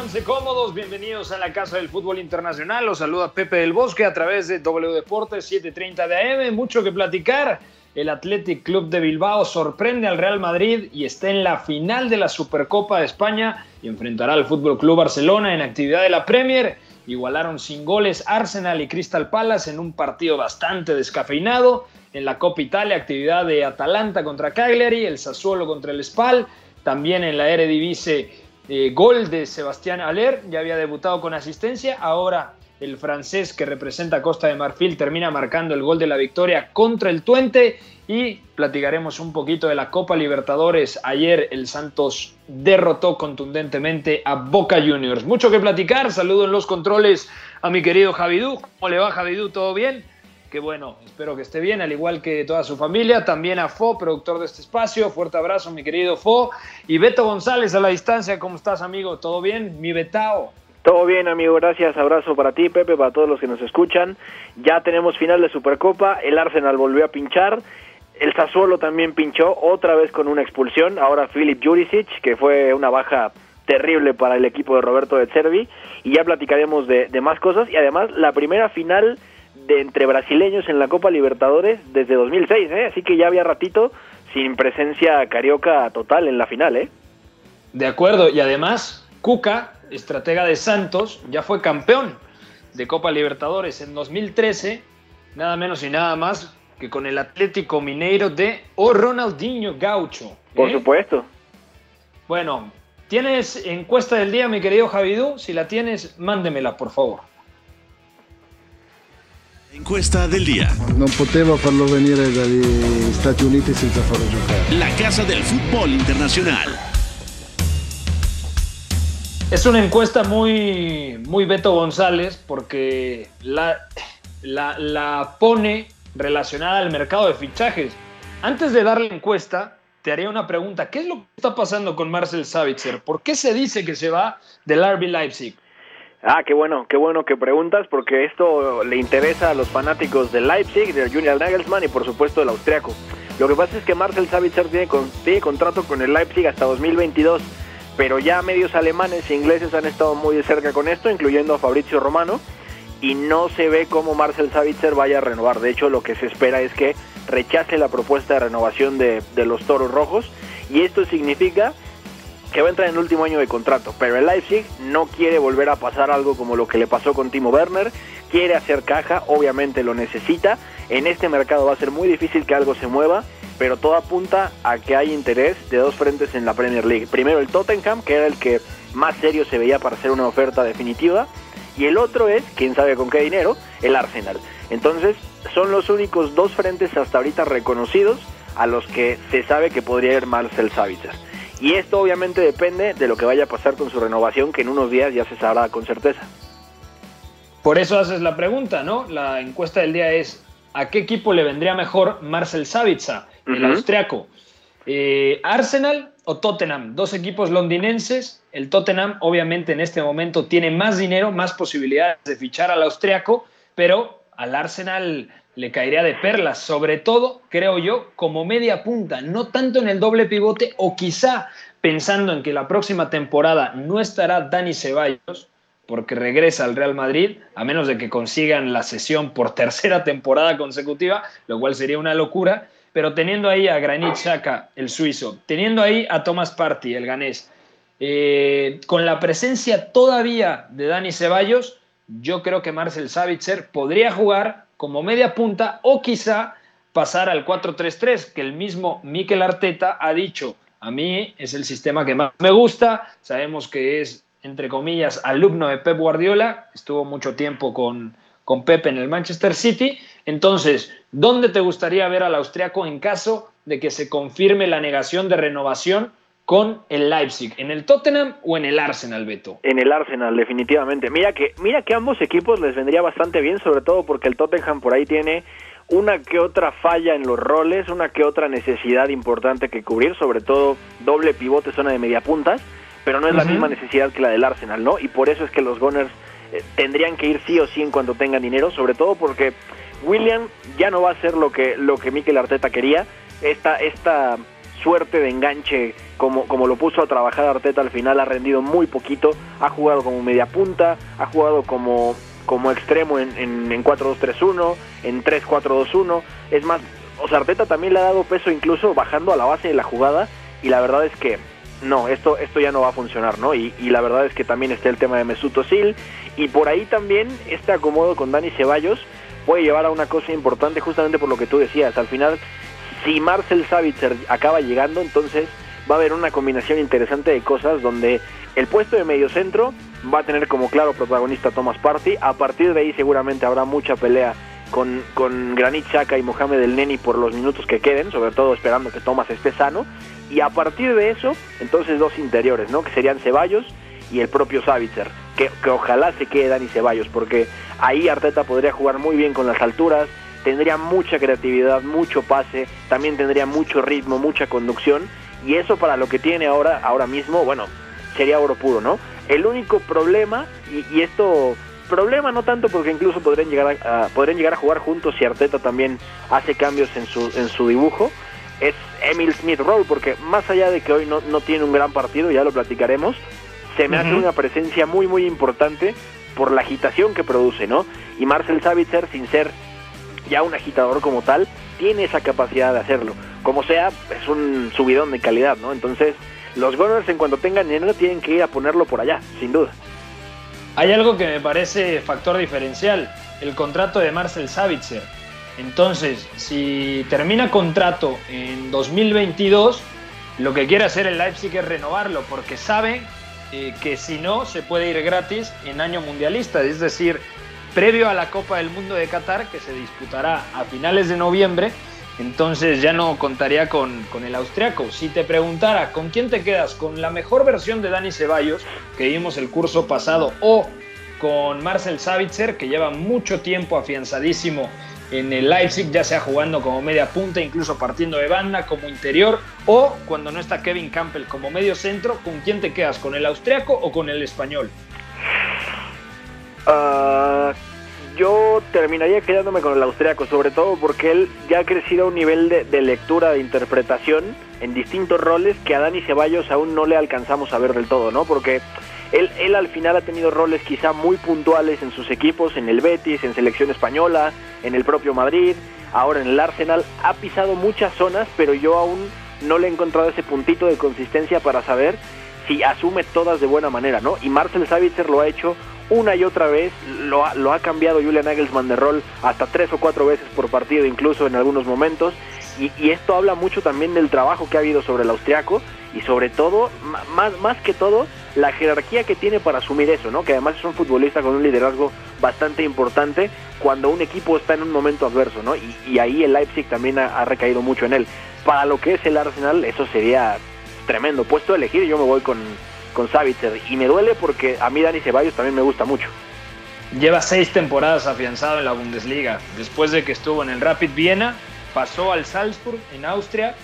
pónganse cómodos, bienvenidos a la Casa del Fútbol Internacional. Los saluda Pepe del Bosque a través de W Deportes 730 de AM. Mucho que platicar. El Athletic Club de Bilbao sorprende al Real Madrid y está en la final de la Supercopa de España y enfrentará al Fútbol Club Barcelona en actividad de la Premier. Igualaron sin goles Arsenal y Crystal Palace en un partido bastante descafeinado. En la Copa Italia, actividad de Atalanta contra Cagliari, el Sassuolo contra el Spal. También en la Eredivisie, eh, gol de Sebastián Aller, ya había debutado con asistencia. Ahora el francés que representa Costa de Marfil termina marcando el gol de la victoria contra el Tuente y platicaremos un poquito de la Copa Libertadores. Ayer el Santos derrotó contundentemente a Boca Juniors. Mucho que platicar, saludo en los controles a mi querido Javidú. ¿Cómo le va Javidú? ¿Todo bien? Que bueno, espero que esté bien, al igual que toda su familia. También a Fo, productor de este espacio. Fuerte abrazo, mi querido Fo. Y Beto González a la distancia. ¿Cómo estás, amigo? ¿Todo bien? Mi Betao. Todo bien, amigo, gracias. Abrazo para ti, Pepe, para todos los que nos escuchan. Ya tenemos final de Supercopa. El Arsenal volvió a pinchar. El Sassuolo también pinchó, otra vez con una expulsión. Ahora Filip Juricic, que fue una baja terrible para el equipo de Roberto de Cervi. Y ya platicaremos de, de más cosas. Y además, la primera final de entre brasileños en la Copa Libertadores desde 2006, ¿eh? Así que ya había ratito sin presencia carioca total en la final, ¿eh? De acuerdo, y además, Cuca estratega de Santos, ya fue campeón de Copa Libertadores en 2013, nada menos y nada más que con el Atlético Mineiro de O Ronaldinho Gaucho. Por ¿eh? supuesto. Bueno, ¿tienes encuesta del día, mi querido Javidú? Si la tienes, mándemela, por favor. Encuesta del día. No poteva farlo venire dagli Stati Uniti senza farlo giocare. La casa del fútbol internacional. Es una encuesta muy, muy Beto González porque la, la, pone relacionada al mercado de fichajes. Antes de dar la encuesta, te haría una pregunta. ¿Qué es lo que está pasando con Marcel Savitzer? ¿Por qué se dice que se va del RB Leipzig? Ah, qué bueno, qué bueno que preguntas, porque esto le interesa a los fanáticos del Leipzig, del Junior Nagelsmann y por supuesto del austriaco. Lo que pasa es que Marcel Savitzer tiene, tiene contrato con el Leipzig hasta 2022 pero ya medios alemanes e ingleses han estado muy de cerca con esto, incluyendo a Fabrizio Romano, y no se ve cómo Marcel Savitzer vaya a renovar. De hecho, lo que se espera es que rechace la propuesta de renovación de, los Toros Rojos, y esto significa que va a entrar en el último año de contrato, pero el Leipzig no quiere volver a pasar algo como lo que le pasó con Timo Werner, quiere hacer caja, obviamente lo necesita, en este mercado va a ser muy difícil que algo se mueva, pero todo apunta a que hay interés de dos frentes en la Premier League. Primero el Tottenham, que era el que más serio se veía para hacer una oferta definitiva, y el otro es, quién sabe con qué dinero, el Arsenal. Entonces, son los únicos dos frentes hasta ahorita reconocidos a los que se sabe que podría ir Marcel Savitzer. Y esto obviamente depende de lo que vaya a pasar con su renovación, que en unos días ya se sabrá con certeza. Por eso haces la pregunta, ¿no? La encuesta del día es, ¿a qué equipo le vendría mejor Marcel Savitzer? el austriaco. Eh, Arsenal o Tottenham, dos equipos londinenses. El Tottenham, obviamente, en este momento tiene más dinero, más posibilidades de fichar al austriaco, pero al Arsenal le caería de perlas, sobre todo, creo yo, como media punta, no tanto en el doble pivote o quizá pensando en que la próxima temporada no estará Dani Ceballos, porque regresa al Real Madrid, a menos de que consigan la sesión por tercera temporada consecutiva, lo cual sería una locura. Pero teniendo ahí a Granit Xhaka, el suizo, teniendo ahí a Thomas Party, el ganés, eh, con la presencia todavía de Dani Ceballos, yo creo que Marcel Savitzer podría jugar como media punta o quizá pasar al 4-3-3, que el mismo Mikel Arteta ha dicho, a mí es el sistema que más me gusta, sabemos que es, entre comillas, alumno de Pep Guardiola, estuvo mucho tiempo con, con Pep en el Manchester City, entonces, ¿dónde te gustaría ver al austriaco en caso de que se confirme la negación de renovación con el Leipzig? ¿En el Tottenham o en el Arsenal, Beto? En el Arsenal, definitivamente. Mira que, mira que ambos equipos les vendría bastante bien, sobre todo porque el Tottenham por ahí tiene una que otra falla en los roles, una que otra necesidad importante que cubrir, sobre todo doble pivote, zona de media puntas, pero no es la misma necesidad que la del Arsenal, ¿no? Y por eso es que los Gunners eh, tendrían que ir sí o sí en cuanto tengan dinero, sobre todo porque William ya no va a ser lo que, lo que Mikel Arteta quería. Esta, esta suerte de enganche como, como lo puso a trabajar Arteta al final, ha rendido muy poquito, ha jugado como media punta, ha jugado como, como extremo en, en, en 4-2-3-1, en 3-4-2-1, es más, o sea, Arteta también le ha dado peso incluso bajando a la base de la jugada y la verdad es que no, esto, esto ya no va a funcionar, ¿no? Y, la verdad es que también está el tema de Mesut Özil y por ahí también este acomodo con Dani Ceballos puede llevar a una cosa importante justamente por lo que tú decías, al final si Marcel Savitzer acaba llegando, entonces va a haber una combinación interesante de cosas donde el puesto de medio centro va a tener como claro protagonista Thomas Party, a partir de ahí seguramente habrá mucha pelea con, con Granit Xhaka y Mohamed El Neni por los minutos que queden, sobre todo esperando que Thomas esté sano, y a partir de eso, entonces dos interiores, ¿no? Que serían Ceballos y el propio Savitzer, que, que ojalá se quede Dani Ceballos, porque ahí Arteta podría jugar muy bien con las alturas, tendría mucha creatividad, mucho pase, también tendría mucho ritmo, mucha conducción, y eso para lo que tiene ahora, ahora mismo, bueno, sería oro puro, ¿no? El único problema, y, y esto, problema no tanto porque incluso podrían llegar a, podrían llegar a jugar juntos si Arteta también hace cambios en su, en su dibujo, es Emil Smith Rowe, porque más allá de que hoy no, no tiene un gran partido, ya lo platicaremos, se me uh -huh. hace una presencia muy, muy importante por la agitación que produce, ¿no? Y Marcel Savitzer, sin ser ya un agitador como tal, tiene esa capacidad de hacerlo. Como sea, es un subidón de calidad, ¿no? Entonces, los Gunners en cuanto tengan dinero tienen que ir a ponerlo por allá, sin duda. Hay algo que me parece factor diferencial, el contrato de Marcel Savitzer. Entonces, si termina contrato en 2022, lo que quiere hacer el Leipzig es renovarlo, porque sabe eh, que si no, se puede ir gratis en año mundialista, es decir, previo a la Copa del Mundo de Qatar, que se disputará a finales de noviembre, entonces ya no contaría con, el austriaco. Si te preguntara con quién te quedas, con la mejor versión de Dani Ceballos, que vimos el curso pasado, o con Marcel Savitzer, que lleva mucho tiempo afianzadísimo en el Leipzig, ya sea jugando como media punta, incluso partiendo de banda, como interior, o cuando no está Kevin Campbell como medio centro, ¿con quién te quedas? ¿Con el austriaco o con el español? Uh, yo terminaría quedándome con el austriaco, sobre todo porque él ya ha crecido a un nivel de, de, lectura, de interpretación en distintos roles que a Dani Ceballos aún no le alcanzamos a ver del todo, ¿no? Porque él, él al final ha tenido roles quizá muy puntuales en sus equipos, en el Betis, en selección española, en el propio Madrid, ahora en el Arsenal, ha pisado muchas zonas, pero yo aún no le he encontrado ese puntito de consistencia para saber si asume todas de buena manera, ¿no? Y Marcel Savitzer lo ha hecho una y otra vez, lo ha, lo ha cambiado Julian Nagelsmann de rol hasta tres o cuatro veces por partido, incluso en algunos momentos, y, y, esto habla mucho también del trabajo que ha habido sobre el austriaco y sobre todo, más, más que todo, la jerarquía que tiene para asumir eso, ¿no? Que además es un futbolista con un liderazgo bastante importante cuando un equipo está en un momento adverso, ¿no? Y, y ahí el Leipzig también ha, ha, recaído mucho en él. Para lo que es el Arsenal, eso sería tremendo. Puesto a elegir, yo me voy con, con Savitzer. Y me duele porque a mí Dani Ceballos también me gusta mucho. Lleva seis temporadas afianzado en la Bundesliga. Después de que estuvo en el Rapid Viena, pasó al Salzburg en Austria.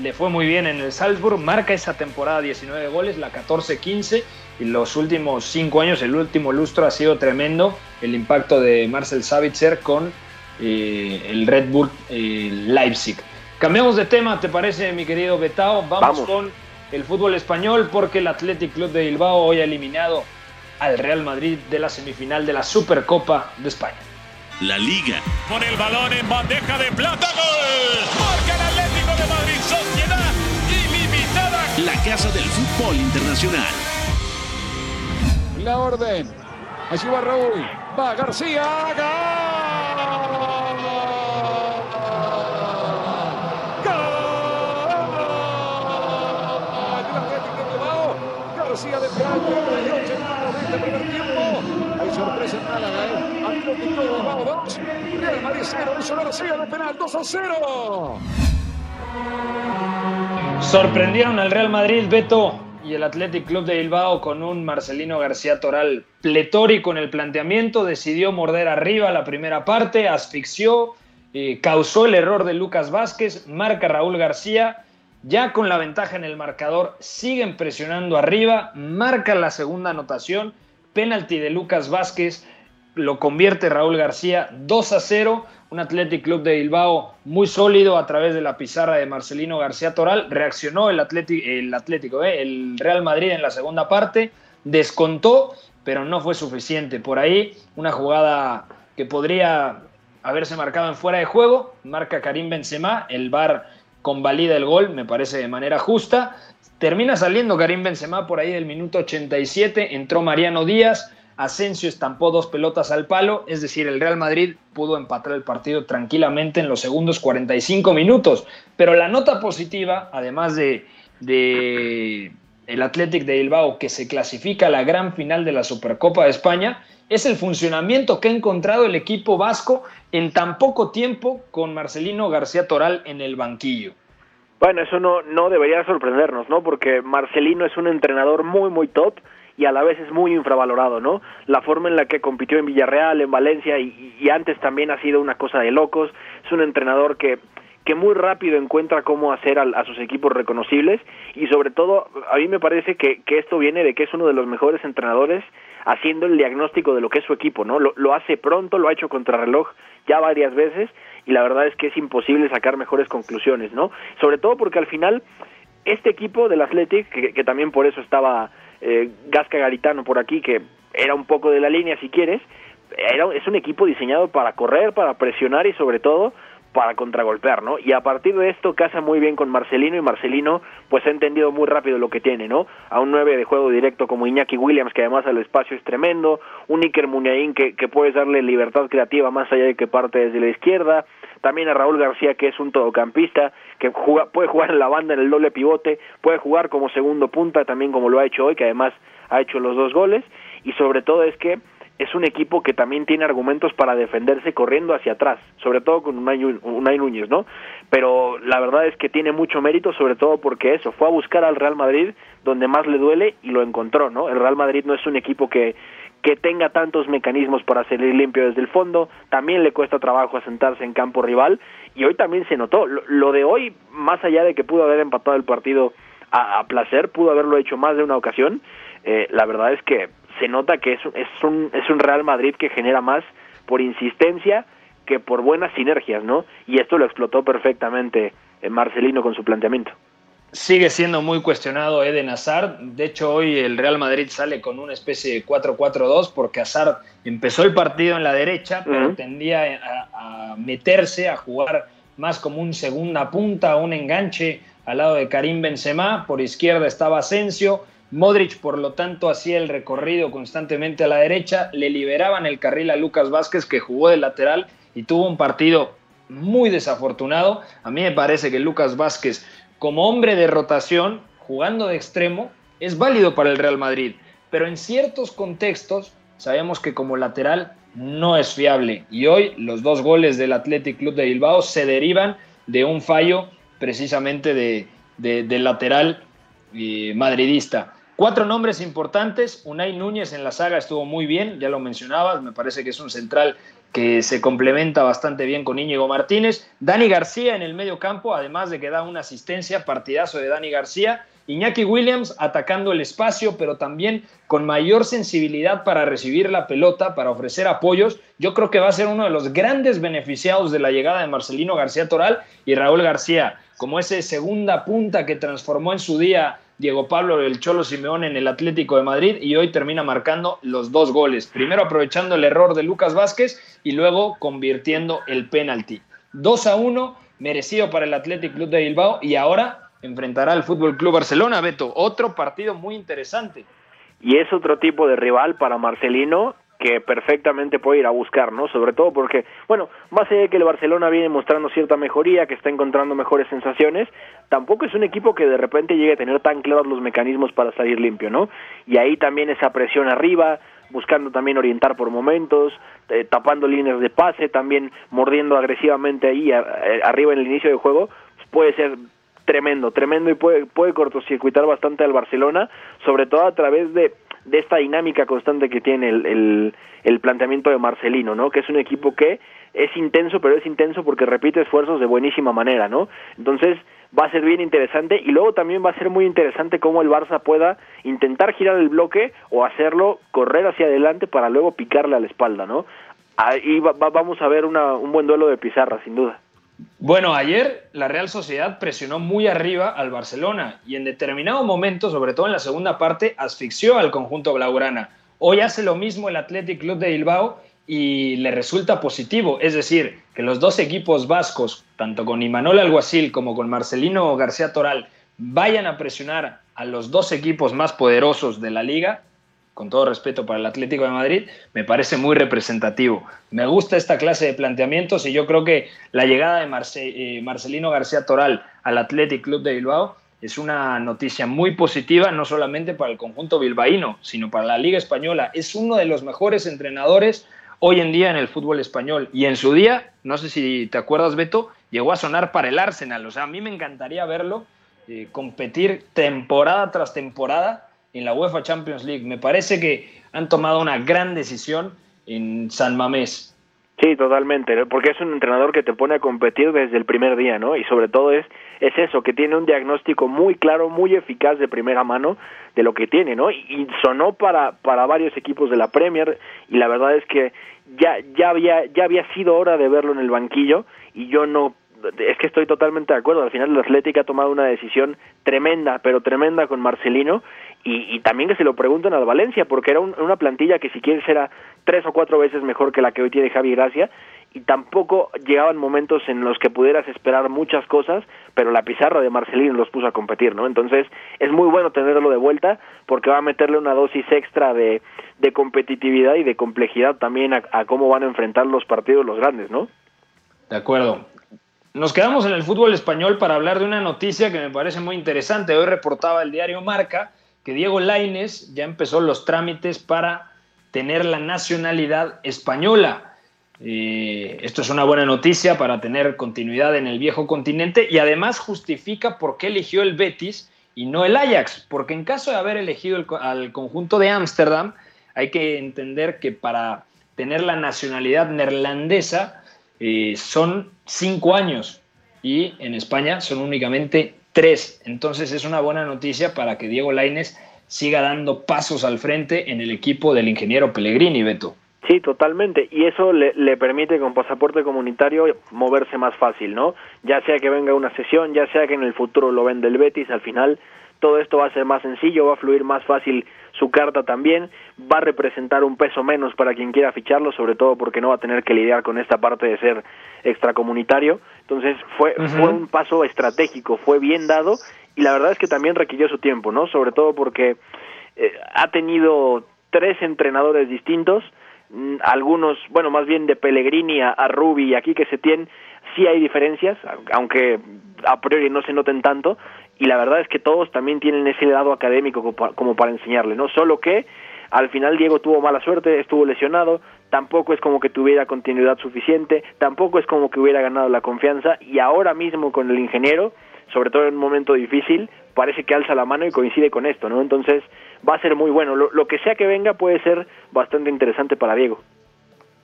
Le fue muy bien en el Salzburg. Marca esa temporada 19 goles, la 14-15. Y los últimos cinco años, el último lustro ha sido tremendo. El impacto de Marcel Savitzer con eh, el Red Bull eh, Leipzig. Cambiamos de tema, ¿te parece, mi querido Betao? Vamos, Vamos. con el fútbol español porque el Athletic Club de Bilbao hoy ha eliminado al Real Madrid de la semifinal de la Supercopa de España. La Liga. Con el balón en bandeja de plata, gol. Marca el Atlético de Madrid, sociedad ilimitada. La casa del fútbol internacional. La orden. Allí va Raúl. Va García. ¡Gol! García de Plata, de este primer tiempo. Hay sorpresa en Málaga, ¿eh? Atlético de Bilbao 2, Real Madrid 0, hizo García de penal 2 a 0. Sorprendieron al Real Madrid, Beto, y el Athletic Club de Bilbao con un Marcelino García Toral pletórico en el planteamiento, decidió morder arriba la primera parte, asfixió, eh, causó el error de Lucas Vázquez, marca Raúl García, ya con la ventaja en el marcador, siguen presionando arriba, marca la segunda anotación, penalti de Lucas Vázquez, lo convierte Raúl García 2 a 0. Un Athletic Club de Bilbao muy sólido a través de la pizarra de Marcelino García Toral. Reaccionó el, el Atlético, ¿eh? el Real Madrid en la segunda parte, descontó, pero no fue suficiente. Por ahí una jugada que podría haberse marcado en fuera de juego, marca Karim Benzema, el VAR convalida el gol, me parece de manera justa. Termina saliendo Karim Benzema por ahí del minuto 87, entró Mariano Díaz, Asensio estampó dos pelotas al palo, es decir, el Real Madrid pudo empatar el partido tranquilamente en los segundos 45 minutos. Pero la nota positiva, además de, de el Athletic de Bilbao, que se clasifica a la gran final de la Supercopa de España, es el funcionamiento que ha encontrado el equipo vasco en tan poco tiempo con Marcelino García Toral en el banquillo. Bueno, eso no, no debería sorprendernos, ¿no? Porque Marcelino es un entrenador muy, muy top y a la vez es muy infravalorado, ¿no? La forma en la que compitió en Villarreal, en Valencia y, antes también ha sido una cosa de locos. Es un entrenador que que muy rápido encuentra cómo hacer a, sus equipos reconocibles y sobre todo a mí me parece que, que, esto viene de que es uno de los mejores entrenadores haciendo el diagnóstico de lo que es su equipo, ¿no? Lo, lo hace pronto, lo ha hecho contra reloj ya varias veces y la verdad es que es imposible sacar mejores conclusiones, ¿no? Sobre todo porque al final este equipo del Athletic, que, que también por eso estaba eh, Gasca Garitano por aquí, que era un poco de la línea si quieres, era, es un equipo diseñado para correr, para presionar y sobre todo para contragolpear, ¿no? Y a partir de esto casa muy bien con Marcelino y Marcelino pues ha entendido muy rápido lo que tiene, ¿no? A un 9 de juego directo como Iñaki Williams que además al espacio es tremendo, un Iker Muniain que, que puedes darle libertad creativa más allá de que parte desde la izquierda, también a Raúl García que es un todocampista que puede jugar en la banda en el doble pivote, puede jugar como segundo punta también como lo ha hecho hoy que además ha hecho los dos goles y sobre todo es que es un equipo que también tiene argumentos para defenderse corriendo hacia atrás, sobre todo con Unai, Unai Núñez, ¿no? Pero la verdad es que tiene mucho mérito, sobre todo porque eso, fue a buscar al Real Madrid donde más le duele y lo encontró, ¿no? El Real Madrid no es un equipo que, que tenga tantos mecanismos para salir limpio desde el fondo, también le cuesta trabajo asentarse en campo rival y hoy también se notó. Lo, de hoy, más allá de que pudo haber empatado el partido a, placer, pudo haberlo hecho más de una ocasión, eh, la verdad es que se nota que es, es, un, es un Real Madrid que genera más por insistencia que por buenas sinergias, ¿no? Y esto lo explotó perfectamente eh, Marcelino con su planteamiento. Sigue siendo muy cuestionado Eden Hazard. De hecho, hoy el Real Madrid sale con una especie de 4-4-2 porque Hazard empezó el partido en la derecha, pero tendía a, a, meterse, a jugar más como un segunda punta, un enganche al lado de Karim Benzema. Por izquierda estaba Asensio. Modric, por lo tanto, hacía el recorrido constantemente a la derecha, le liberaban el carril a Lucas Vázquez, que jugó de lateral y tuvo un partido muy desafortunado. A mí me parece que Lucas Vázquez, como hombre de rotación, jugando de extremo, es válido para el Real Madrid, pero en ciertos contextos sabemos que como lateral no es fiable. Y hoy los dos goles del Athletic Club de Bilbao se derivan de un fallo precisamente de, del lateral eh, madridista. Cuatro nombres importantes. Unai Núñez en la saga estuvo muy bien, ya lo mencionabas, me parece que es un central que se complementa bastante bien con Íñigo Martínez. Dani García en el medio campo, además de que da una asistencia, partidazo de Dani García. Iñaki Williams atacando el espacio, pero también con mayor sensibilidad para recibir la pelota, para ofrecer apoyos. Yo creo que va a ser uno de los grandes beneficiados de la llegada de Marcelino García Toral y Raúl García, como ese segunda punta que transformó en su día Diego Pablo el Cholo Simeón en el Atlético de Madrid y hoy termina marcando los dos goles. Primero aprovechando el error de Lucas Vázquez y luego convirtiendo el penalti. 2 a 1, merecido para el Atlético Club de Bilbao y ahora enfrentará al Fútbol Club Barcelona, Beto. Otro partido muy interesante. Y es otro tipo de rival para Marcelino que perfectamente puede ir a buscar, ¿no? Sobre todo porque, bueno, más allá de que el Barcelona viene mostrando cierta mejoría, que está encontrando mejores sensaciones, tampoco es un equipo que de repente llegue a tener tan claros los mecanismos para salir limpio, ¿no? Y ahí también esa presión arriba, buscando también orientar por momentos, eh, tapando líneas de pase, también mordiendo agresivamente ahí eh, arriba en el inicio del juego, pues puede ser tremendo, tremendo y puede, puede cortocircuitar bastante al Barcelona, sobre todo a través de de esta dinámica constante que tiene el, el, planteamiento de Marcelino, ¿no? Que es un equipo que es intenso, pero es intenso porque repite esfuerzos de buenísima manera, ¿no? Entonces, va a ser bien interesante y luego también va a ser muy interesante cómo el Barça pueda intentar girar el bloque o hacerlo correr hacia adelante para luego picarle a la espalda, ¿no? Ahí vamos a ver un buen duelo de pizarra, sin duda. Bueno, ayer la Real Sociedad presionó muy arriba al Barcelona y en determinado momento, sobre todo en la segunda parte, asfixió al conjunto blaugrana. Hoy hace lo mismo el Athletic Club de Bilbao y le resulta positivo. Es decir, que los dos equipos vascos, tanto con Imanol Alguacil como con Marcelino García Toral, vayan a presionar a los dos equipos más poderosos de la liga, con todo respeto para el Atlético de Madrid, me parece muy representativo. Me gusta esta clase de planteamientos y yo creo que la llegada de eh, Marcelino García Toral al Athletic Club de Bilbao es una noticia muy positiva, no solamente para el conjunto bilbaíno, sino para la Liga Española. Es uno de los mejores entrenadores hoy en día en el fútbol español. Y en su día, no sé si te acuerdas, Beto, llegó a sonar para el Arsenal. O sea, a mí me encantaría verlo eh, competir temporada tras temporada en la UEFA Champions League. Me parece que han tomado una gran decisión en San Mamés. Sí, totalmente, porque es un entrenador que te pone a competir desde el primer día, ¿no? Y sobre todo es, es eso, que tiene un diagnóstico muy claro, muy eficaz de primera mano de lo que tiene, ¿no? Y, sonó para, para varios equipos de la Premier y la verdad es que ya, ya, había, ya había sido hora de verlo en el banquillo y yo no es que estoy totalmente de acuerdo. Al final el Atlético ha tomado una decisión tremenda, pero tremenda con Marcelino y, también que se lo pregunten al Valencia, porque era una plantilla que si quieres era tres o cuatro veces mejor que la que hoy tiene Javi Gracia y tampoco llegaban momentos en los que pudieras esperar muchas cosas, pero la pizarra de Marcelino los puso a competir, ¿no? Entonces es muy bueno tenerlo de vuelta porque va a meterle una dosis extra de, de competitividad y de complejidad también a, a cómo van a enfrentar los partidos los grandes, ¿no? De acuerdo. Nos quedamos en el fútbol español para hablar de una noticia que me parece muy interesante. Hoy reportaba el diario Marca que Diego Laines ya empezó los trámites para tener la nacionalidad española. Eh, esto es una buena noticia para tener continuidad en el viejo continente y además justifica por qué eligió el Betis y no el Ajax, porque en caso de haber elegido al conjunto de Ámsterdam, hay que entender que para tener la nacionalidad neerlandesa eh, son cinco años y en España son únicamente tres. Entonces es una buena noticia para que Diego Laines siga dando pasos al frente en el equipo del ingeniero Pellegrini, Beto. Sí, totalmente. Y eso le, permite con pasaporte comunitario moverse más fácil, ¿no? Ya sea que venga una sesión, ya sea que en el futuro lo vende el Betis, al final todo esto va a ser más sencillo, va a fluir más fácil su carta también, va a representar un peso menos para quien quiera ficharlo, sobre todo porque no va a tener que lidiar con esta parte de ser extracomunitario. Entonces fue, fue un paso estratégico, fue bien dado y la verdad es que también requirió su tiempo, ¿no? Sobre todo porque eh, ha tenido tres entrenadores distintos, mm, algunos, bueno, más bien de Pellegrini a, a Rubi y aquí que se tienen, sí hay diferencias, aunque a priori no se noten tanto, y la verdad es que todos también tienen ese lado académico como para enseñarle, ¿no? Solo que al final Diego tuvo mala suerte, estuvo lesionado, tampoco es como que tuviera continuidad suficiente, tampoco es como que hubiera ganado la confianza y ahora mismo con el ingeniero, sobre todo en un momento difícil, parece que alza la mano y coincide con esto, ¿no? Entonces va a ser muy bueno. Lo, que sea que venga puede ser bastante interesante para Diego.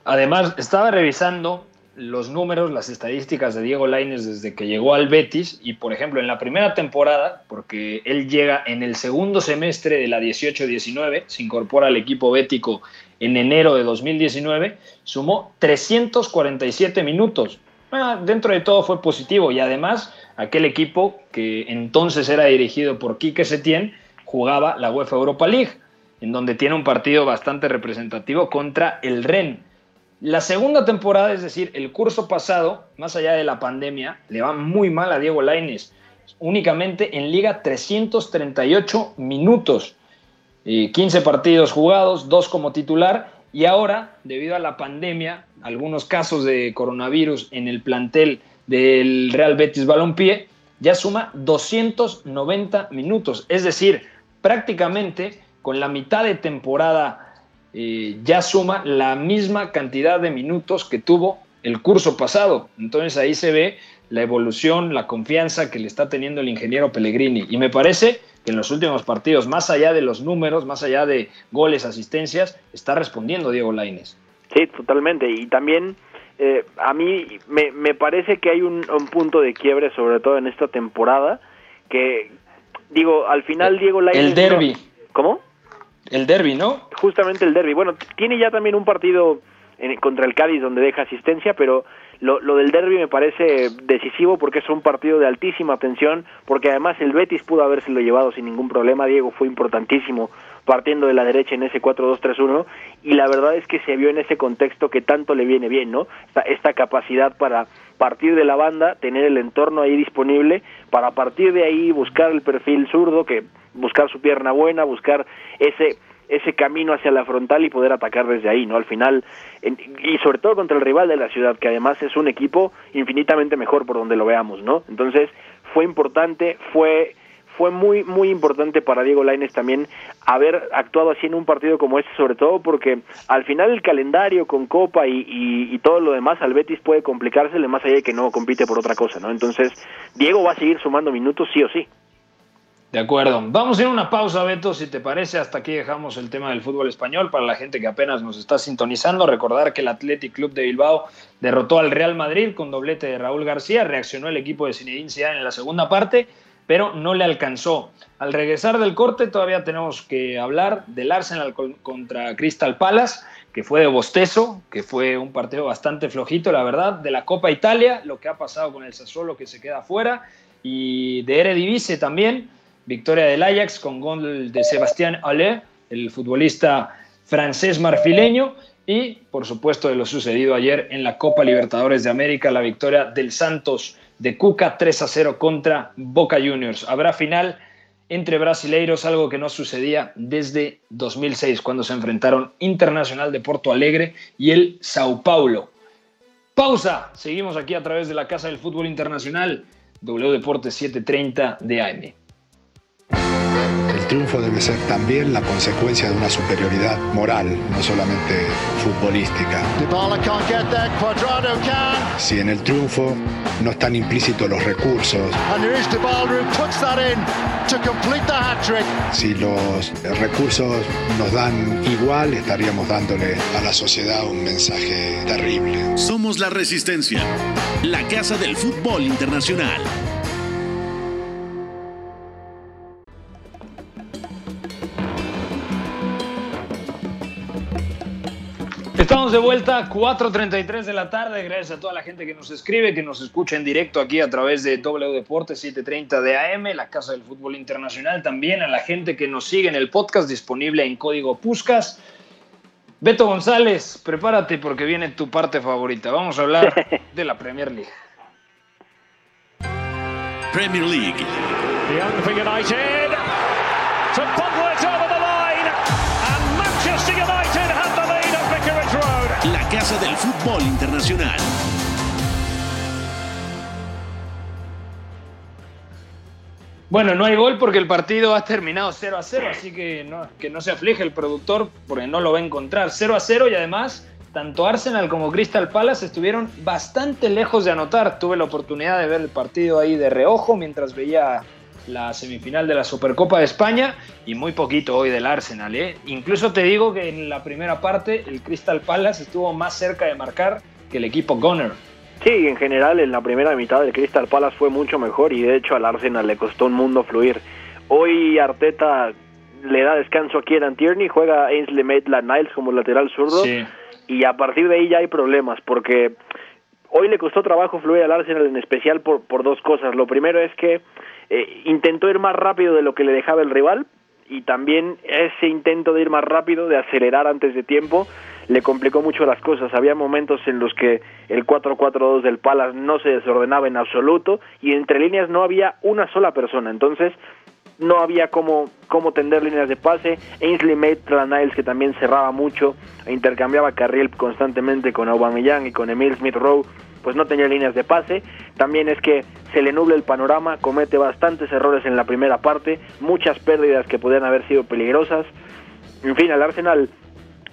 Además, estaba revisando los números, las estadísticas de Diego Laines desde que llegó al Betis y, por ejemplo, en la primera temporada, porque él llega en el segundo semestre de la 18-19, se incorpora al equipo bético en enero de 2019, sumó 347 minutos. Ah, dentro de todo fue positivo y además aquel equipo que entonces era dirigido por Quique Setién jugaba la UEFA Europa League, en donde tiene un partido bastante representativo contra el Ren la segunda temporada, es decir, el curso pasado, más allá de la pandemia, le va muy mal a Diego Laines. Únicamente en liga 338 minutos, 15 partidos jugados, dos como titular, y ahora, debido a la pandemia, algunos casos de coronavirus en el plantel del Real Betis Balompié, ya suma 290 minutos. Es decir, prácticamente con la mitad de temporada eh, ya suma la misma cantidad de minutos que tuvo el curso pasado. Entonces ahí se ve la evolución, la confianza que le está teniendo el ingeniero Pellegrini. Y me parece que en los últimos partidos, más allá de los números, más allá de goles, asistencias, está respondiendo Diego Laines. Sí, totalmente. Y también eh, a mí me, me parece que hay un, un punto de quiebre, sobre todo en esta temporada, que, digo, al final Diego Lainez... El derby. ¿Cómo? El derby, ¿no? Justamente el derby. Bueno, tiene ya también un partido en- contra el Cádiz donde deja asistencia, pero lo, lo del derby me parece decisivo porque es un partido de altísima tensión, porque además el Betis pudo habérselo llevado sin ningún problema. Diego fue importantísimo partiendo de la derecha en ese 4-2-3-1 y la verdad es que se vio en ese contexto que tanto le viene bien, ¿no? Esta, esta capacidad para partir de la banda, tener el entorno ahí disponible, para partir de ahí buscar el perfil zurdo, que buscar su pierna buena, buscar ese ese camino hacia la frontal y poder atacar desde ahí, ¿no? Al final, en- y sobre todo contra el rival de la ciudad, que además es un equipo infinitamente mejor por donde lo veamos, ¿no? Entonces, fue importante, fue fue muy muy importante para Diego Lainez también haber actuado así en un partido como este, sobre todo porque al final el calendario con Copa y, y, y todo lo demás al Betis puede complicársele más allá de que no compite por otra cosa, ¿no? Entonces, Diego va a seguir sumando minutos sí o sí. De acuerdo. Vamos a ir a una pausa, Beto, si te parece. Hasta aquí dejamos el tema del fútbol español. Para la gente que apenas nos está sintonizando, recordar que el Athletic Club de Bilbao derrotó al Real Madrid con doblete de Raúl García. Reaccionó el equipo de Zinedine en la segunda parte, pero no le alcanzó. Al regresar del corte, todavía tenemos que hablar del Arsenal con- contra Crystal Palace, que fue de bostezo, que fue un partido bastante flojito, la verdad, de la Copa Italia, lo que ha pasado con el Sassuolo que se queda fuera, y de Eredivisie también, victoria del Ajax con gol de Sebastián Allais, el futbolista francés marfileño, y por supuesto de lo sucedido ayer en la Copa Libertadores de América, la victoria del Santos de Cuca 3 a 0 contra Boca Juniors. Habrá final entre brasileiros, algo que no sucedía desde 2006, cuando se enfrentaron Internacional de Porto Alegre y el Sao Paulo. Pausa. Seguimos aquí a través de la Casa del Fútbol Internacional, W Deportes 730 de AM. El triunfo debe ser también la consecuencia de una superioridad moral, no solamente futbolística. Si en el triunfo no están implícitos los recursos, and there is Dybala who puts that in to complete the hat-trick. si los recursos nos dan igual, estaríamos dándole a la sociedad un mensaje terrible. Somos la resistencia. La casa del fútbol internacional. Estamos de vuelta, 4.33 de la tarde. Gracias a toda la gente que nos escribe, que nos escucha en directo aquí a través de W Deportes 730 de AM, la Casa del Fútbol Internacional. También a la gente que nos sigue en el podcast disponible en código Puscas. Beto González, prepárate porque viene tu parte favorita. Vamos a hablar de la Premier League. Premier League. Young for United. To Del fútbol internacional. Bueno, no hay gol porque el partido ha terminado 0 a 0, así que que no se aflige el productor porque no lo va a encontrar. 0 a 0 y además tanto Arsenal como Crystal Palace estuvieron bastante lejos de anotar. Tuve la oportunidad de ver el partido ahí de reojo mientras veía la semifinal de la Supercopa de España y muy poquito hoy del Arsenal. ¿eh? Incluso te digo que en la primera parte el Crystal Palace estuvo más cerca de marcar que el equipo Gunner. Sí, en general en la primera mitad el Crystal Palace fue mucho mejor y de hecho al Arsenal le costó un mundo fluir. Hoy Arteta le da descanso a Kieran Tierney, juega Ainsley Maitland-Niles como lateral zurdo Sí. y a partir de ahí ya hay problemas porque hoy le costó trabajo fluir al Arsenal en especial por, por dos cosas. Lo primero es que eh, intentó ir más rápido de lo que le dejaba el rival y también ese intento de ir más rápido, de acelerar antes de tiempo, le complicó mucho las cosas. Había momentos en los que el 4-4-2 del Palace no se desordenaba en absoluto y entre líneas no había una sola persona. Entonces no había cómo, cómo tender líneas de pase. Ainsley Maitland-Niles que también cerraba mucho e intercambiaba carril constantemente con Aubameyang y con Emil Smith-Rowe, pues no tenía líneas de pase. También es que se le nubla el panorama, comete bastantes errores en la primera parte, muchas pérdidas que podían haber sido peligrosas. En fin, al Arsenal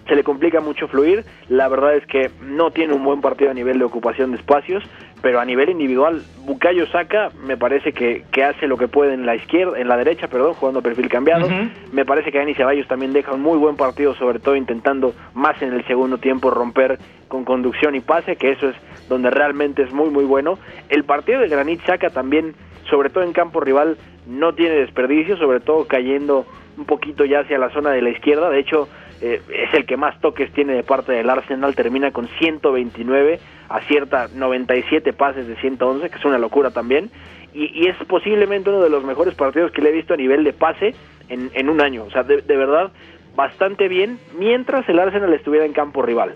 se le complica mucho fluir. La verdad es que no tiene un buen partido a nivel de ocupación de espacios, pero a nivel individual, Bukayo Saka me parece que, que, hace lo que puede en la izquierda, en la derecha, perdón, jugando perfil cambiado. Me parece que Dani Ceballos también deja un muy buen partido, sobre todo intentando más en el segundo tiempo romper con conducción y pase, que eso es donde realmente es muy muy bueno. El partido de Granit Saka también, sobre todo en campo rival, no tiene desperdicio, sobre todo cayendo un poquito ya hacia la zona de la izquierda. De hecho, eh, es el que más toques tiene de parte del Arsenal, termina con 129, acierta 97 pases de 111, que es una locura también, y, es posiblemente uno de los mejores partidos que le he visto a nivel de pase en, en un año, o sea, de, de verdad, bastante bien, mientras el Arsenal estuviera en campo rival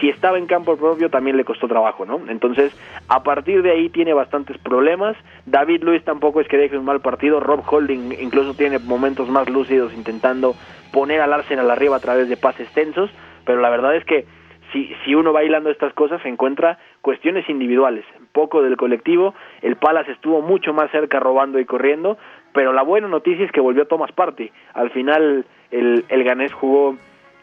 si estaba en campo propio también le costó trabajo, ¿no? Entonces, a partir de ahí tiene bastantes problemas. David Luis tampoco es que deje un mal partido. Rob Holding incluso tiene momentos más lúcidos intentando poner al Arsenal arriba a través de pases tensos, pero la verdad es que si, si uno va hilando estas cosas se encuentra cuestiones individuales, poco del colectivo. El Palace estuvo mucho más cerca robando y corriendo, pero la buena noticia es que volvió Thomas Party. Al final el, el ganés jugó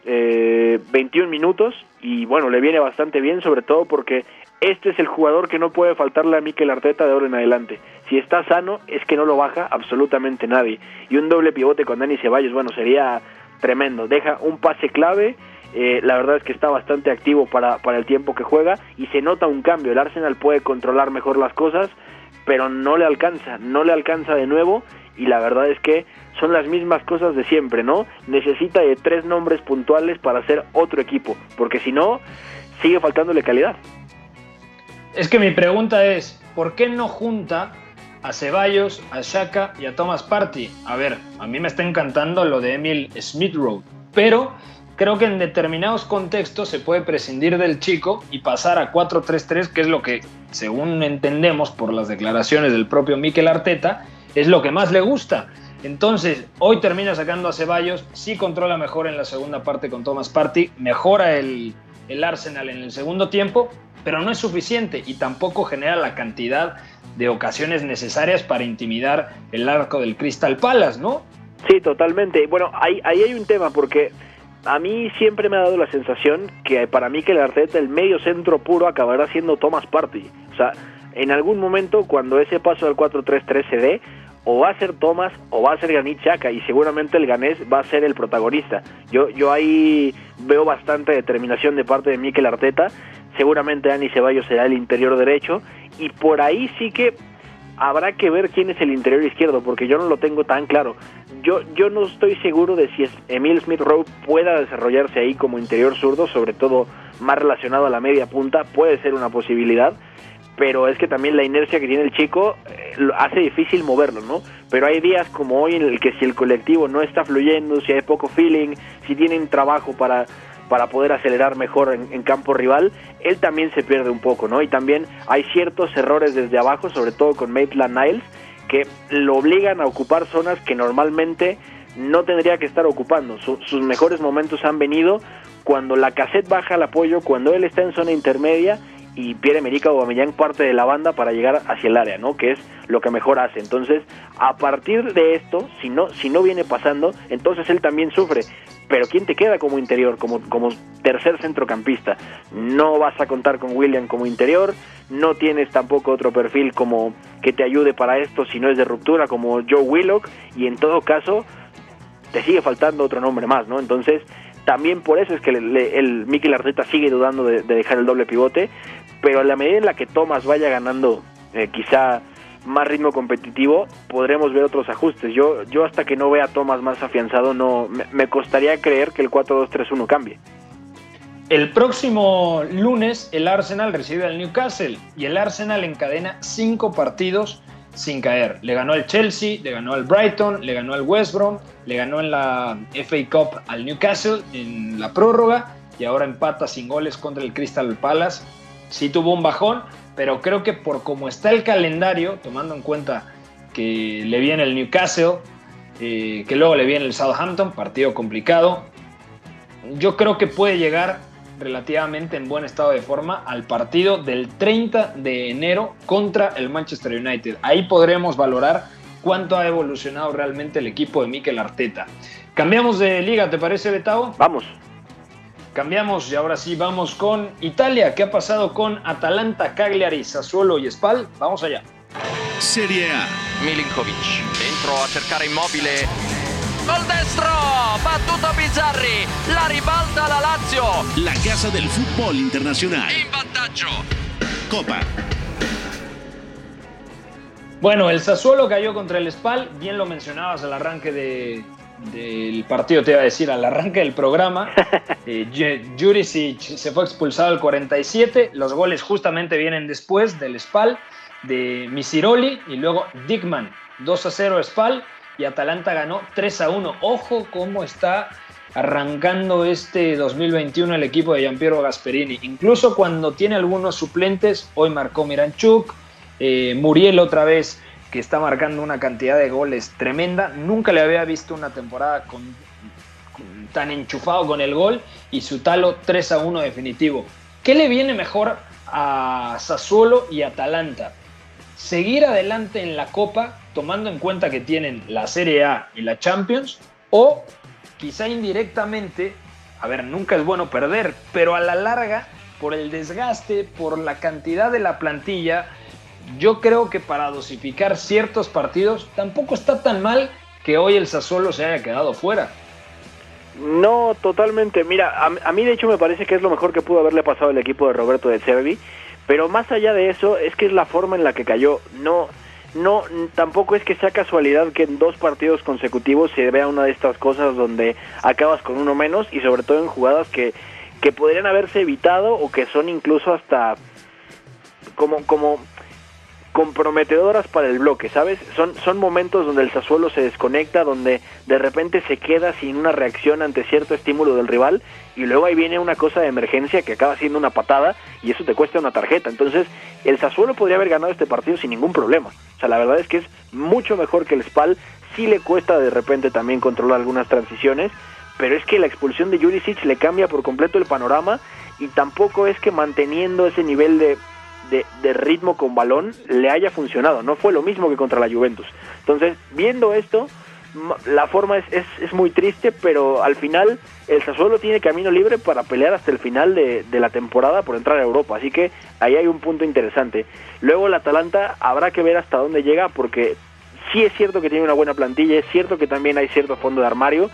eh, 21 minutos y bueno, le viene bastante bien, sobre todo porque este es el jugador que no puede faltarle a Mikel Arteta de ahora en adelante. Si está sano, es que no lo baja absolutamente nadie. Y un doble pivote con Dani Ceballos, bueno, sería tremendo. Deja un pase clave, eh, la verdad es que está bastante activo para, para el tiempo que juega y se nota un cambio. El Arsenal puede controlar mejor las cosas, pero no le alcanza, no le alcanza de nuevo y la verdad es que son las mismas cosas de siempre, ¿no? Necesita de tres nombres puntuales para hacer otro equipo, porque si no, sigue faltándole calidad. Es que mi pregunta es, ¿por qué no junta a Ceballos, a Shaka y a Thomas Party? A ver, a mí me está encantando lo de Emil Smith Road, pero creo que en determinados contextos se puede prescindir del chico y pasar a 4-3-3, que es lo que, según entendemos por las declaraciones del propio Mikel Arteta, es lo que más le gusta. Entonces, hoy termina sacando a Ceballos, sí controla mejor en la segunda parte con Thomas Party, mejora el, Arsenal en el segundo tiempo, pero no es suficiente y tampoco genera la cantidad de ocasiones necesarias para intimidar el arco del Crystal Palace, ¿no? Sí, totalmente. Bueno, ahí, ahí hay un tema porque a mí siempre me ha dado la sensación que para mí que el Arteta, el medio centro puro, acabará siendo Thomas Party. O sea, en algún momento cuando ese paso del 4-3-3 se dé, o va a ser Thomas o va a ser Granit Xhaka y seguramente el ganés va a ser el protagonista. Yo, yo ahí veo bastante determinación de parte de Mikel Arteta, seguramente Dani Ceballos será el interior derecho y por ahí sí que habrá que ver quién es el interior izquierdo porque yo no lo tengo tan claro. Yo, yo no estoy seguro de si Emil Smith Rowe pueda desarrollarse ahí como interior zurdo, sobre todo más relacionado a la media punta, puede ser una posibilidad pero es que también la inercia que tiene el chico eh, hace difícil moverlo, ¿no? Pero hay días como hoy en el que si el colectivo no está fluyendo, si hay poco feeling, si tienen trabajo para, para poder acelerar mejor en, campo rival, él también se pierde un poco, ¿no? Y también hay ciertos errores desde abajo, sobre todo con Maitland Niles, que lo obligan a ocupar zonas que normalmente no tendría que estar ocupando. sus mejores momentos han venido cuando la cassette baja el apoyo, cuando él está en zona intermedia y Pierre-Emerick Aubameyang parte de la banda para llegar hacia el área, ¿no? Que es lo que mejor hace. Entonces, a partir de esto, si no si no viene pasando, entonces él también sufre. Pero ¿quién te queda como interior, como, como tercer centrocampista? No vas a contar con William como interior, no tienes tampoco otro perfil como que te ayude para esto si no es de ruptura, como Joe Willock, y en todo caso, te sigue faltando otro nombre más, ¿no? Entonces, también por eso es que el, el Mikel Arteta sigue dudando de, dejar el doble pivote, pero a la medida en la que Thomas vaya ganando eh, quizá más ritmo competitivo, podremos ver otros ajustes. Yo, yo hasta que no vea a Thomas más afianzado, no me, costaría creer que el 4-2-3-1 cambie. El próximo lunes el Arsenal recibe al Newcastle y el Arsenal encadena cinco partidos sin caer. Le ganó al Chelsea, le ganó al Brighton, le ganó al West Brom, le ganó en la FA Cup al Newcastle en la prórroga y ahora empata sin goles contra el Crystal Palace sí tuvo un bajón, pero creo que por cómo está el calendario, tomando en cuenta que le viene el Newcastle, eh, que luego le viene el Southampton, partido complicado, yo creo que puede llegar relativamente en buen estado de forma al partido del 30 de enero contra el Manchester United. Ahí podremos valorar cuánto ha evolucionado realmente el equipo de Mikel Arteta. Cambiamos de liga, ¿te parece, Betao? Vamos. Cambiamos y ahora sí vamos con Italia. ¿Qué ha pasado con Atalanta, Cagliari, Sassuolo y Spal? Vamos allá. Serie A. Milinkovic dentro a cercare immobile. Col destro, battuto Bizzarri, la ribalta la Lazio. La casa del fútbol internacional. In vantaggio. Copa. Bueno, el Sassuolo cayó contra el Spal, bien lo mencionabas al arranque de, del partido, te iba a decir, al arranque del programa. eh, Juricic se fue expulsado al 47, los goles justamente vienen después del Spal, de Misiroli y luego Dickman, 2 a 0 Spal y Atalanta ganó 3 a 1. Ojo cómo está arrancando este 2021 el equipo de Giampiero Gasperini. Incluso cuando tiene algunos suplentes, hoy marcó Miranchuk, eh, Muriel otra vez, que está marcando una cantidad de goles tremenda. Nunca le había visto una temporada tan enchufado con el gol y su talo 3 a 1 definitivo. ¿Qué le viene mejor a Sassuolo y Atalanta? Seguir adelante en la Copa, tomando en cuenta que tienen la Serie A y la Champions, o quizá indirectamente, a ver, nunca es bueno perder, pero a la larga, por el desgaste, por la cantidad de la plantilla, yo creo que para dosificar ciertos partidos tampoco está tan mal que hoy el Sassuolo se haya quedado fuera. No, totalmente. Mira, a, mí de hecho me parece que es lo mejor que pudo haberle pasado al equipo de Roberto de Cervi, pero más allá de eso es que es la forma en la que cayó. No, no, tampoco es que sea casualidad que en dos partidos consecutivos se vea una de estas cosas donde acabas con uno menos y sobre todo en jugadas que, que podrían haberse evitado o que son incluso hasta como, como comprometedoras para el bloque, ¿sabes? Son, son momentos donde el Sassuolo se desconecta, donde de repente se queda sin una reacción ante cierto estímulo del rival y luego ahí viene una cosa de emergencia que acaba siendo una patada y eso te cuesta una tarjeta. Entonces, el Sassuolo podría haber ganado este partido sin ningún problema. O sea, la verdad es que es mucho mejor que el Spal, sí le cuesta de repente también controlar algunas transiciones, pero es que la expulsión de Juricic le cambia por completo el panorama y tampoco es que manteniendo ese nivel de de, ritmo con balón le haya funcionado. No fue lo mismo que contra la Juventus. Entonces, viendo esto, la forma es, es, es muy triste, pero al final el Sassuolo tiene camino libre para pelear hasta el final de, de, la temporada por entrar a Europa. Así que ahí hay un punto interesante. Luego el Atalanta habrá que ver hasta dónde llega, porque sí es cierto que tiene una buena plantilla, es cierto que también hay cierto fondo de armario,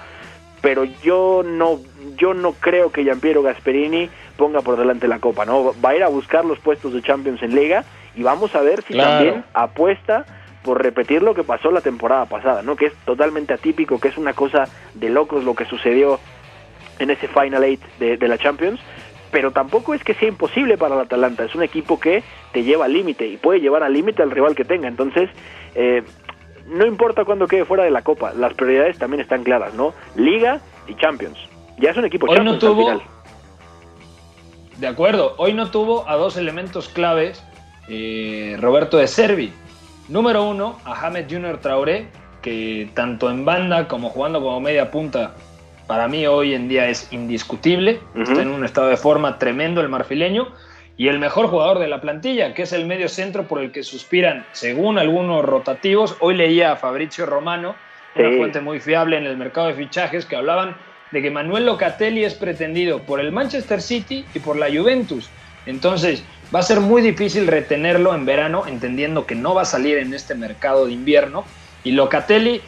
pero yo no yo no creo que Giampiero Gasperini ponga por delante la copa, ¿no? Va a ir a buscar los puestos de Champions en Liga y vamos a ver si claro. también apuesta por repetir lo que pasó la temporada pasada, ¿no? Que es totalmente atípico, que es una cosa de locos lo que sucedió en ese Final Eight de, de la Champions, pero tampoco es que sea imposible para el Atalanta, es un equipo que te lleva al límite y puede llevar al límite al rival que tenga, entonces eh, no importa cuándo quede fuera de la Copa, las prioridades también están claras, ¿no? Liga y Champions. Ya es un equipo Hoy Champions no tuvo, al final. De acuerdo, hoy no tuvo a dos elementos claves eh, Roberto de Servi. Número uno, a James Junior Traoré, que tanto en banda como jugando como media punta, para mí hoy en día es indiscutible. Uh -huh. Está en un estado de forma tremendo el marfileño. Y el mejor jugador de la plantilla, que es el medio centro por el que suspiran, según algunos rotativos. Hoy leía a Fabrizio Romano, sí. una fuente muy fiable en el mercado de fichajes, que hablaban de que Manuel Locatelli es pretendido por el Manchester City y por la Juventus. Entonces, va a ser muy difícil retenerlo en verano, entendiendo que no va a salir en este mercado de invierno. Y Locatelli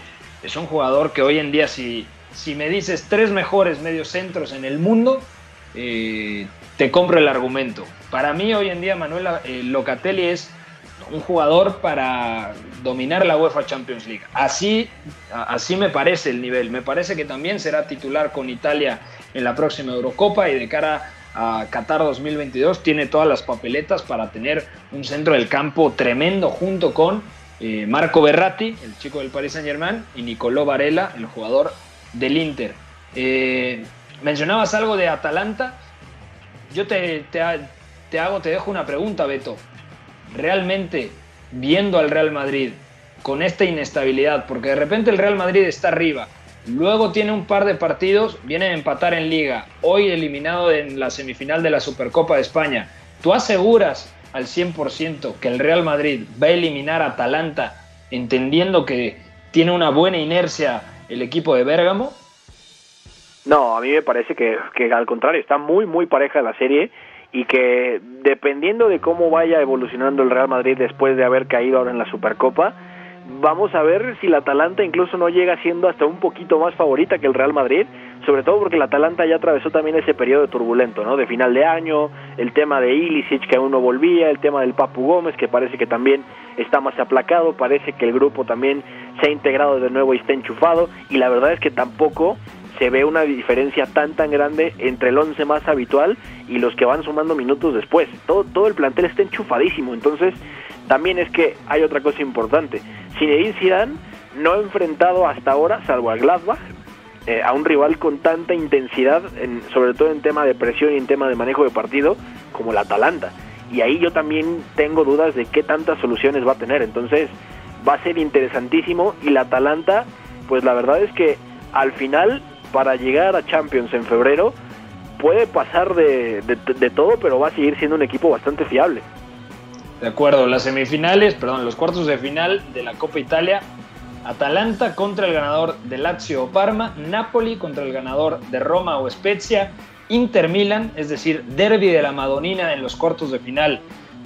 es un jugador que hoy en día, si, si me dices tres mejores mediocentros en el mundo, eh, te compro el argumento. Para mí, hoy en día, Manuel eh, Locatelli es un jugador para dominar la UEFA Champions League. Así, así me parece el nivel. Me parece que también será titular con Italia en la próxima Eurocopa y de cara a Qatar 2022 tiene todas las papeletas para tener un centro del campo tremendo junto con eh, Marco Berratti, el chico del Paris Saint Germain, y Nicolò Varela, el jugador del Inter. Eh, mencionabas algo de Atalanta. Yo te, te, te hago, te dejo una pregunta, Beto realmente viendo al Real Madrid con esta inestabilidad, porque de repente el Real Madrid está arriba, luego tiene un par de partidos, viene a empatar en liga, hoy eliminado en la semifinal de la Supercopa de España, ¿tú aseguras al 100% que el Real Madrid va a eliminar a Atalanta entendiendo que tiene una buena inercia el equipo de Bérgamo? No, a mí me parece que, que al contrario, está muy, muy pareja la serie y que dependiendo de cómo vaya evolucionando el Real Madrid después de haber caído ahora en la Supercopa, vamos a ver si la Atalanta incluso no llega siendo hasta un poquito más favorita que el Real Madrid, sobre todo porque la Atalanta ya atravesó también ese periodo turbulento, ¿no? De final de año, el tema de Ilicic que aún no volvía, el tema del Papu Gómez que parece que también está más aplacado, parece que el grupo también se ha integrado de nuevo y está enchufado y la verdad es que tampoco se ve una diferencia tan tan grande entre el 11 más habitual y los que van sumando minutos después. Todo, todo el plantel está enchufadísimo, entonces también es que hay otra cosa importante. Zinedine Zidane no ha enfrentado hasta ahora, salvo al Gladbach, eh, a un rival con tanta intensidad, en, sobre todo en tema de presión y en tema de manejo de partido, como el Atalanta. Y ahí yo también tengo dudas de qué tantas soluciones va a tener. Entonces va a ser interesantísimo y la Atalanta, pues la verdad es que al final para llegar a Champions en febrero puede pasar de, de, todo, pero va a seguir siendo un equipo bastante fiable. De acuerdo, las semifinales, perdón, los cuartos de final de la Copa Italia, Atalanta contra el ganador de Lazio o Parma, Napoli contra el ganador de Roma o Spezia, Inter Milan, es decir, derby de la Madonina en los cuartos de final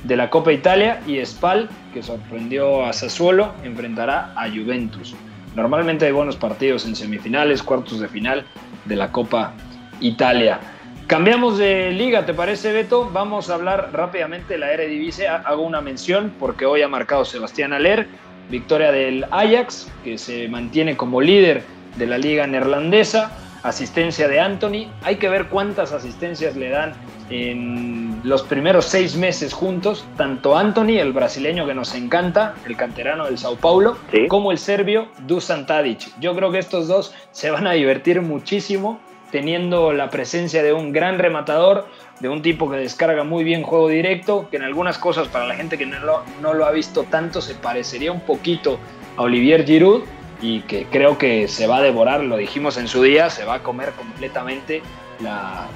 de la Copa Italia y Spal, que sorprendió a Sassuolo, enfrentará a Juventus. Normalmente hay buenos partidos en semifinales, cuartos de final de la Copa Italia. Cambiamos de liga, ¿te parece, Beto? Vamos a hablar rápidamente de la Eredivisie. Hago una mención porque hoy ha marcado Sebastián Aller, victoria del Ajax, que se mantiene como líder de la liga neerlandesa, asistencia de Anthony. Hay que ver cuántas asistencias le dan en los primeros seis meses juntos, tanto Anthony, el brasileño que nos encanta, el canterano del Sao Paulo, como el serbio Dusan Tadic. Yo creo que estos dos se van a divertir muchísimo teniendo la presencia de un gran rematador, de un tipo que descarga muy bien juego directo, que en algunas cosas para la gente que no lo, no lo ha visto tanto se parecería un poquito a Olivier Giroud y que creo que se va a devorar, lo dijimos en su día, se va a comer completamente la,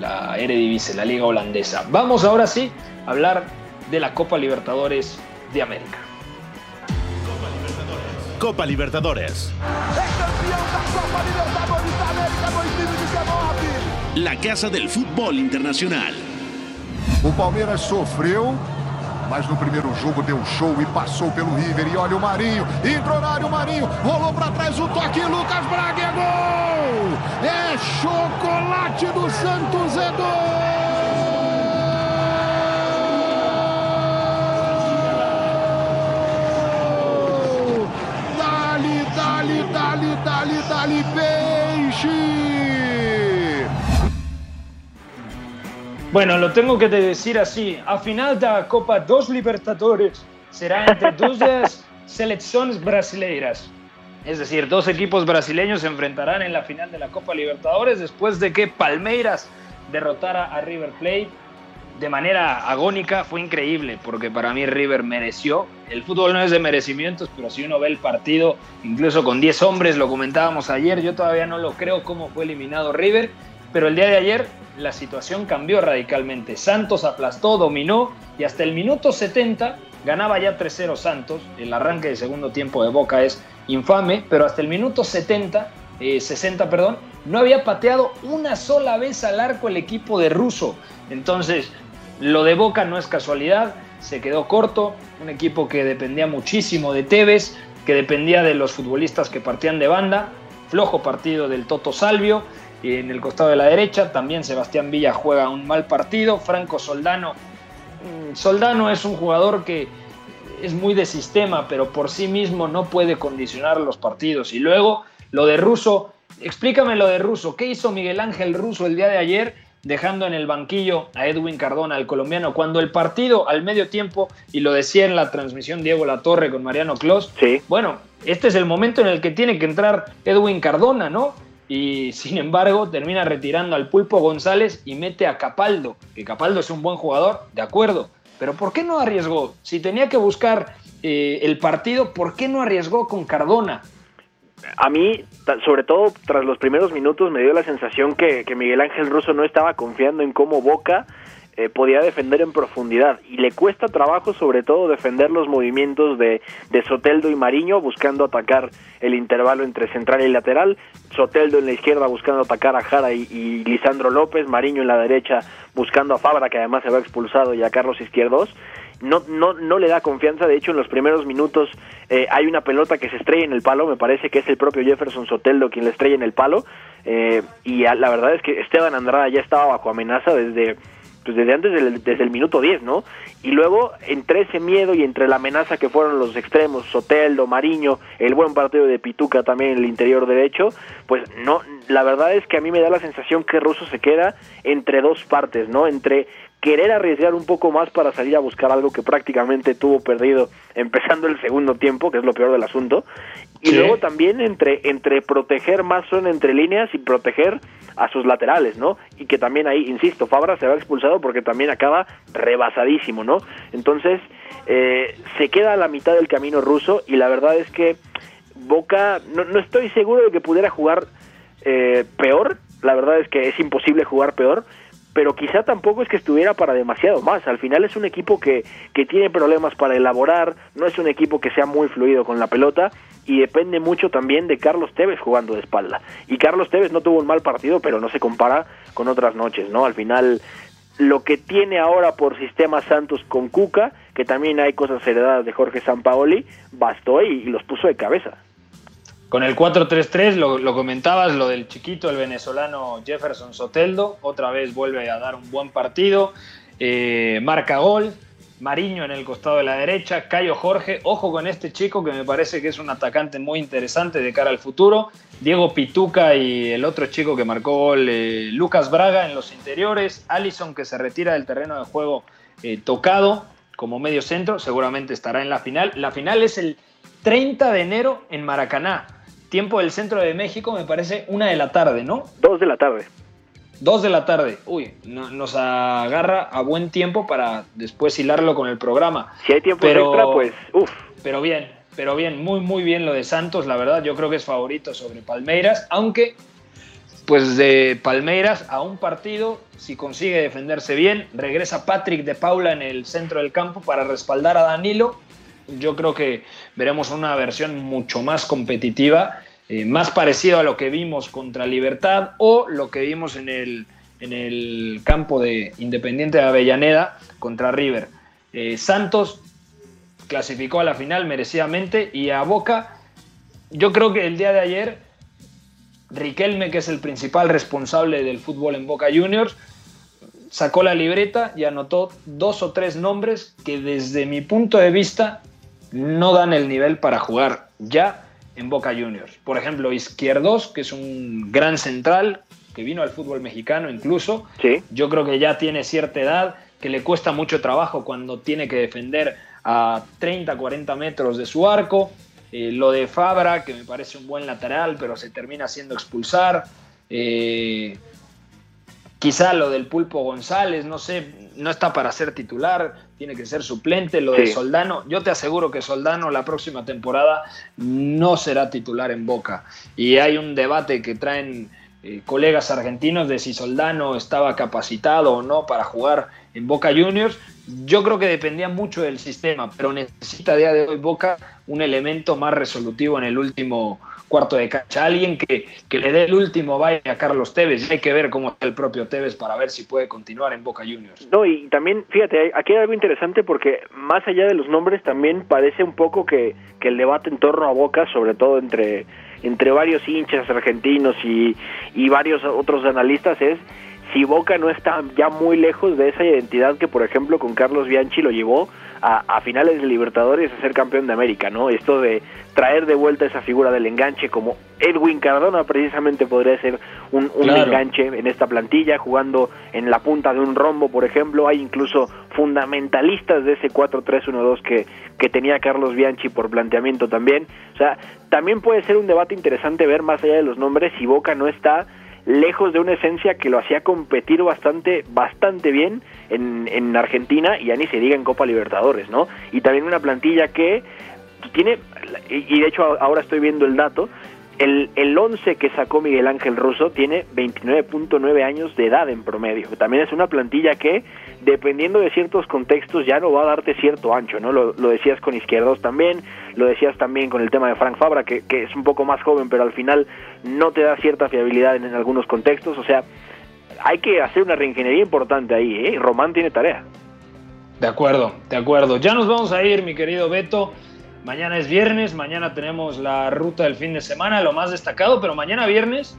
la Eredivisie, la liga holandesa. Vamos ahora sí a hablar de la Copa Libertadores de América. Copa Libertadores. La casa del fútbol internacional. O Palmeiras sofreu Mas no primeiro jogo deu show e passou pelo River. E olha o Marinho, entrou na área o Marinho, rolou para trás o toque, Lucas Braga é gol! É chocolate do Santos, é gol! Dali, dali, dali, dali, dali, peixe! Bueno, lo tengo que decir así. A final de la Copa dos Libertadores será entre dos selecciones brasileiras. Es decir, dos equipos brasileños se enfrentarán en la final de la Copa Libertadores después de que Palmeiras derrotara a River Plate de manera agónica. Fue increíble porque para mí River mereció. El fútbol no es de merecimientos, pero si uno ve el partido, incluso con 10 hombres, lo comentábamos ayer, yo todavía no lo creo cómo fue eliminado River. Pero el día de ayer la situación cambió radicalmente. Santos aplastó, dominó y hasta el minuto 70 ganaba ya 3-0 Santos. El arranque de segundo tiempo de Boca es infame, pero hasta el minuto 70, 60, eh, perdón, no había pateado una sola vez al arco el equipo de Russo. Entonces, lo de Boca no es casualidad, se quedó corto, un equipo que dependía muchísimo de Tevez, que dependía de los futbolistas que partían de banda, flojo partido del Toto Salvio, en el costado de la derecha también Sebastián Villa juega un mal partido. Franco Soldano. Mm, Soldano es un jugador que es muy de sistema, pero por sí mismo no puede condicionar los partidos. Y luego lo de Russo. Explícame lo de Russo. ¿Qué hizo Miguel Ángel Russo el día de ayer? dejando en el banquillo a Edwin Cardona, el colombiano, cuando el partido al medio tiempo, y lo decía en la transmisión Diego Latorre con Mariano Clos, sí. bueno, este es el momento en el que tiene que entrar Edwin Cardona, ¿no? Y sin embargo termina retirando al Pulpo González y mete a Capaldo, que Capaldo es un buen jugador, de acuerdo, pero ¿por qué no arriesgó? Si tenía que buscar eh, el partido, ¿por qué no arriesgó con Cardona? A mí, sobre todo tras los primeros minutos, me dio la sensación que, que Miguel Ángel Russo no estaba confiando en cómo Boca eh, podía defender en profundidad y le cuesta trabajo sobre todo defender los movimientos de, de Soteldo y Mariño buscando atacar el intervalo entre central y lateral, Soteldo en la izquierda buscando atacar a Jara y, Lisandro López, Mariño en la derecha buscando a Fabra que además se va expulsado y a Carlos Izquierdos no, no, no le da confianza. De hecho, en los primeros minutos eh, hay una pelota que se estrella en el palo. Me parece que es el propio Jefferson Soteldo quien le estrella en el palo. Eh, y la verdad es que Esteban Andrada ya estaba bajo amenaza desde, pues desde antes del, desde el minuto 10, ¿no? Y luego, entre ese miedo y entre la amenaza que fueron los extremos, Soteldo, Mariño, el buen partido de Pituca también en el interior derecho, pues no, la verdad es que a mí me da la sensación que Russo se queda entre dos partes, ¿no? Entre querer arriesgar un poco más para salir a buscar algo que prácticamente tuvo perdido empezando el segundo tiempo, que es lo peor del asunto, y luego también entre entre proteger más son entre líneas y proteger a sus laterales, ¿no? Y que también ahí, insisto, Fabra se va expulsado porque también acaba rebasadísimo, ¿no? Entonces, eh, se queda a la mitad del camino ruso y la verdad es que Boca, no, no estoy seguro de que pudiera jugar eh, peor, la verdad es que es imposible jugar peor, pero quizá tampoco es que estuviera para demasiado más. Al final es un equipo que, que tiene problemas para elaborar, no es un equipo que sea muy fluido con la pelota y depende mucho también de Carlos Tevez jugando de espalda. Y Carlos Tevez no tuvo un mal partido, pero no se compara con otras noches, ¿no? Al final lo que tiene ahora por sistema Santos con Cuca, que también hay cosas heredadas de Jorge Sampaoli, bastó y, los puso de cabeza. Con el 4-3-3 lo, lo, comentabas, lo del chiquito, el venezolano Jefferson Soteldo, otra vez vuelve a dar un buen partido, eh, marca gol, Mariño en el costado de la derecha, Cayo Jorge, ojo con este chico que me parece que es un atacante muy interesante de cara al futuro, Diego Pituca y el otro chico que marcó gol, eh, Lucas Braga en los interiores, Allison que se retira del terreno de juego eh, tocado como medio centro, seguramente estará en la final. La final es el 30 de enero en Maracaná tiempo del centro de México, me parece una de la tarde, ¿no? Dos de la tarde. Dos de la tarde. Uy, no, nos agarra a buen tiempo para después hilarlo con el programa. Si hay tiempo pero, extra, pues, uff. Pero bien, pero bien, muy, muy bien lo de Santos, la verdad. Yo creo que es favorito sobre Palmeiras, aunque, pues de Palmeiras a un partido, si consigue defenderse bien, regresa Patrick de Paula en el centro del campo para respaldar a Danilo yo creo que veremos una versión mucho más competitiva, eh, más parecido a lo que vimos contra Libertad o lo que vimos en el, en el campo de Independiente de Avellaneda contra River. Eh, Santos clasificó a la final merecidamente y a Boca, yo creo que el día de ayer, Riquelme, que es el principal responsable del fútbol en Boca Juniors, sacó la libreta y anotó dos o tres nombres que desde mi punto de vista no dan el nivel para jugar ya en Boca Juniors. Por ejemplo, Izquierdos, que es un gran central, que vino al fútbol mexicano incluso. Sí. Yo creo que ya tiene cierta edad, que le cuesta mucho trabajo cuando tiene que defender a 30, 40 metros de su arco. Eh, lo de Fabra, que me parece un buen lateral, pero se termina haciendo expulsar. Eh, quizá lo del Pulpo González, no sé, no está para ser titular, tiene que ser suplente. Lo de Soldano, yo te aseguro que Soldano la próxima temporada no será titular en Boca. Y hay un debate que traen eh, colegas argentinos de si Soldano estaba capacitado o no para jugar en Boca Juniors. Yo creo que dependía mucho del sistema, pero necesita a día de hoy Boca un elemento más resolutivo en el último cuarto de cancha. Alguien que, que le dé el último baile a Carlos Tevez. hay que ver cómo está el propio Tevez para ver si puede continuar en Boca Juniors. No, y también, fíjate, aquí hay algo interesante porque más allá de los nombres también parece un poco que, que el debate en torno a Boca, sobre todo entre, entre varios hinchas argentinos y, y varios otros analistas, es si Boca no está ya muy lejos de esa identidad que, por ejemplo, con Carlos Bianchi lo llevó a, a, finales de Libertadores a ser campeón de América, ¿no? Esto de traer de vuelta esa figura del enganche, como Edwin Cardona precisamente podría ser un, un claro. enganche en esta plantilla, jugando en la punta de un rombo, por ejemplo. Hay incluso fundamentalistas de ese 4-3-1-2 que, que tenía Carlos Bianchi por planteamiento también. O sea, también puede ser un debate interesante ver más allá de los nombres si Boca no está lejos de una esencia que lo hacía competir bastante, bastante bien en, en Argentina y ya ni se diga en Copa Libertadores, ¿no? Y también una plantilla que tiene, y de hecho ahora estoy viendo el dato, el, el 11 que sacó Miguel Ángel Russo tiene 29.9 años de edad en promedio. También es una plantilla que, dependiendo de ciertos contextos, ya no va a darte cierto ancho, ¿no? Lo, decías con Izquierdos también, lo decías también con el tema de Frank Fabra, que, que, es un poco más joven, pero al final no te da cierta fiabilidad en, en algunos contextos. O sea, hay que hacer una reingeniería importante ahí, ¿eh? Román tiene tarea. De acuerdo, de acuerdo. Ya nos vamos a ir, mi querido Beto. Mañana es viernes, mañana tenemos la ruta del fin de semana, lo más destacado, pero mañana viernes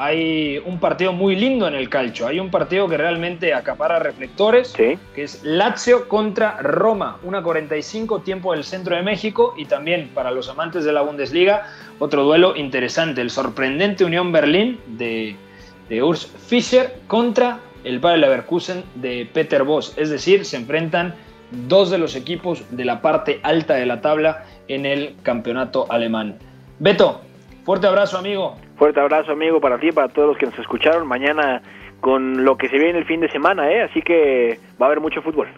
hay un partido muy lindo en el calcio. Hay un partido que realmente acapara reflectores, ¿Sí? que es Lazio contra Roma, una 45 tiempo del centro de México y también para los amantes de la Bundesliga, otro duelo interesante, el sorprendente Unión Berlín de, de Urs Fischer contra el Bayer Leverkusen de Peter Voss. Es decir, se enfrentan dos de los equipos de la parte alta de la tabla en el campeonato alemán. Beto, fuerte abrazo amigo. Fuerte abrazo amigo para ti y para todos los que nos escucharon. Mañana con lo que se viene el fin de semana, ¿eh? así que va a haber mucho fútbol.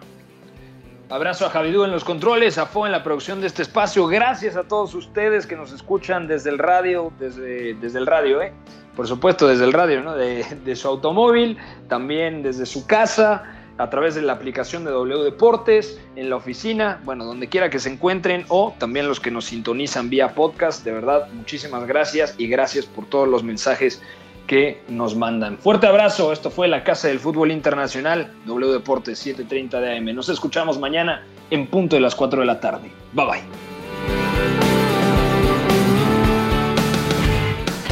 Abrazo a Javidú en los controles, a Fo en la producción de este espacio. Gracias a todos ustedes que nos escuchan desde el radio, desde, desde el radio, ¿eh? por supuesto desde el radio, ¿no? de, de su automóvil, también desde su casa, a través de la aplicación de W Deportes, en la oficina, bueno, donde quiera que se encuentren, o también los que nos sintonizan vía podcast. De verdad, muchísimas gracias y gracias por todos los mensajes que nos mandan. Fuerte abrazo, esto fue la Casa del Fútbol Internacional, W Deportes 7:30 de AM. Nos escuchamos mañana en punto de las 4 de la tarde. Bye bye.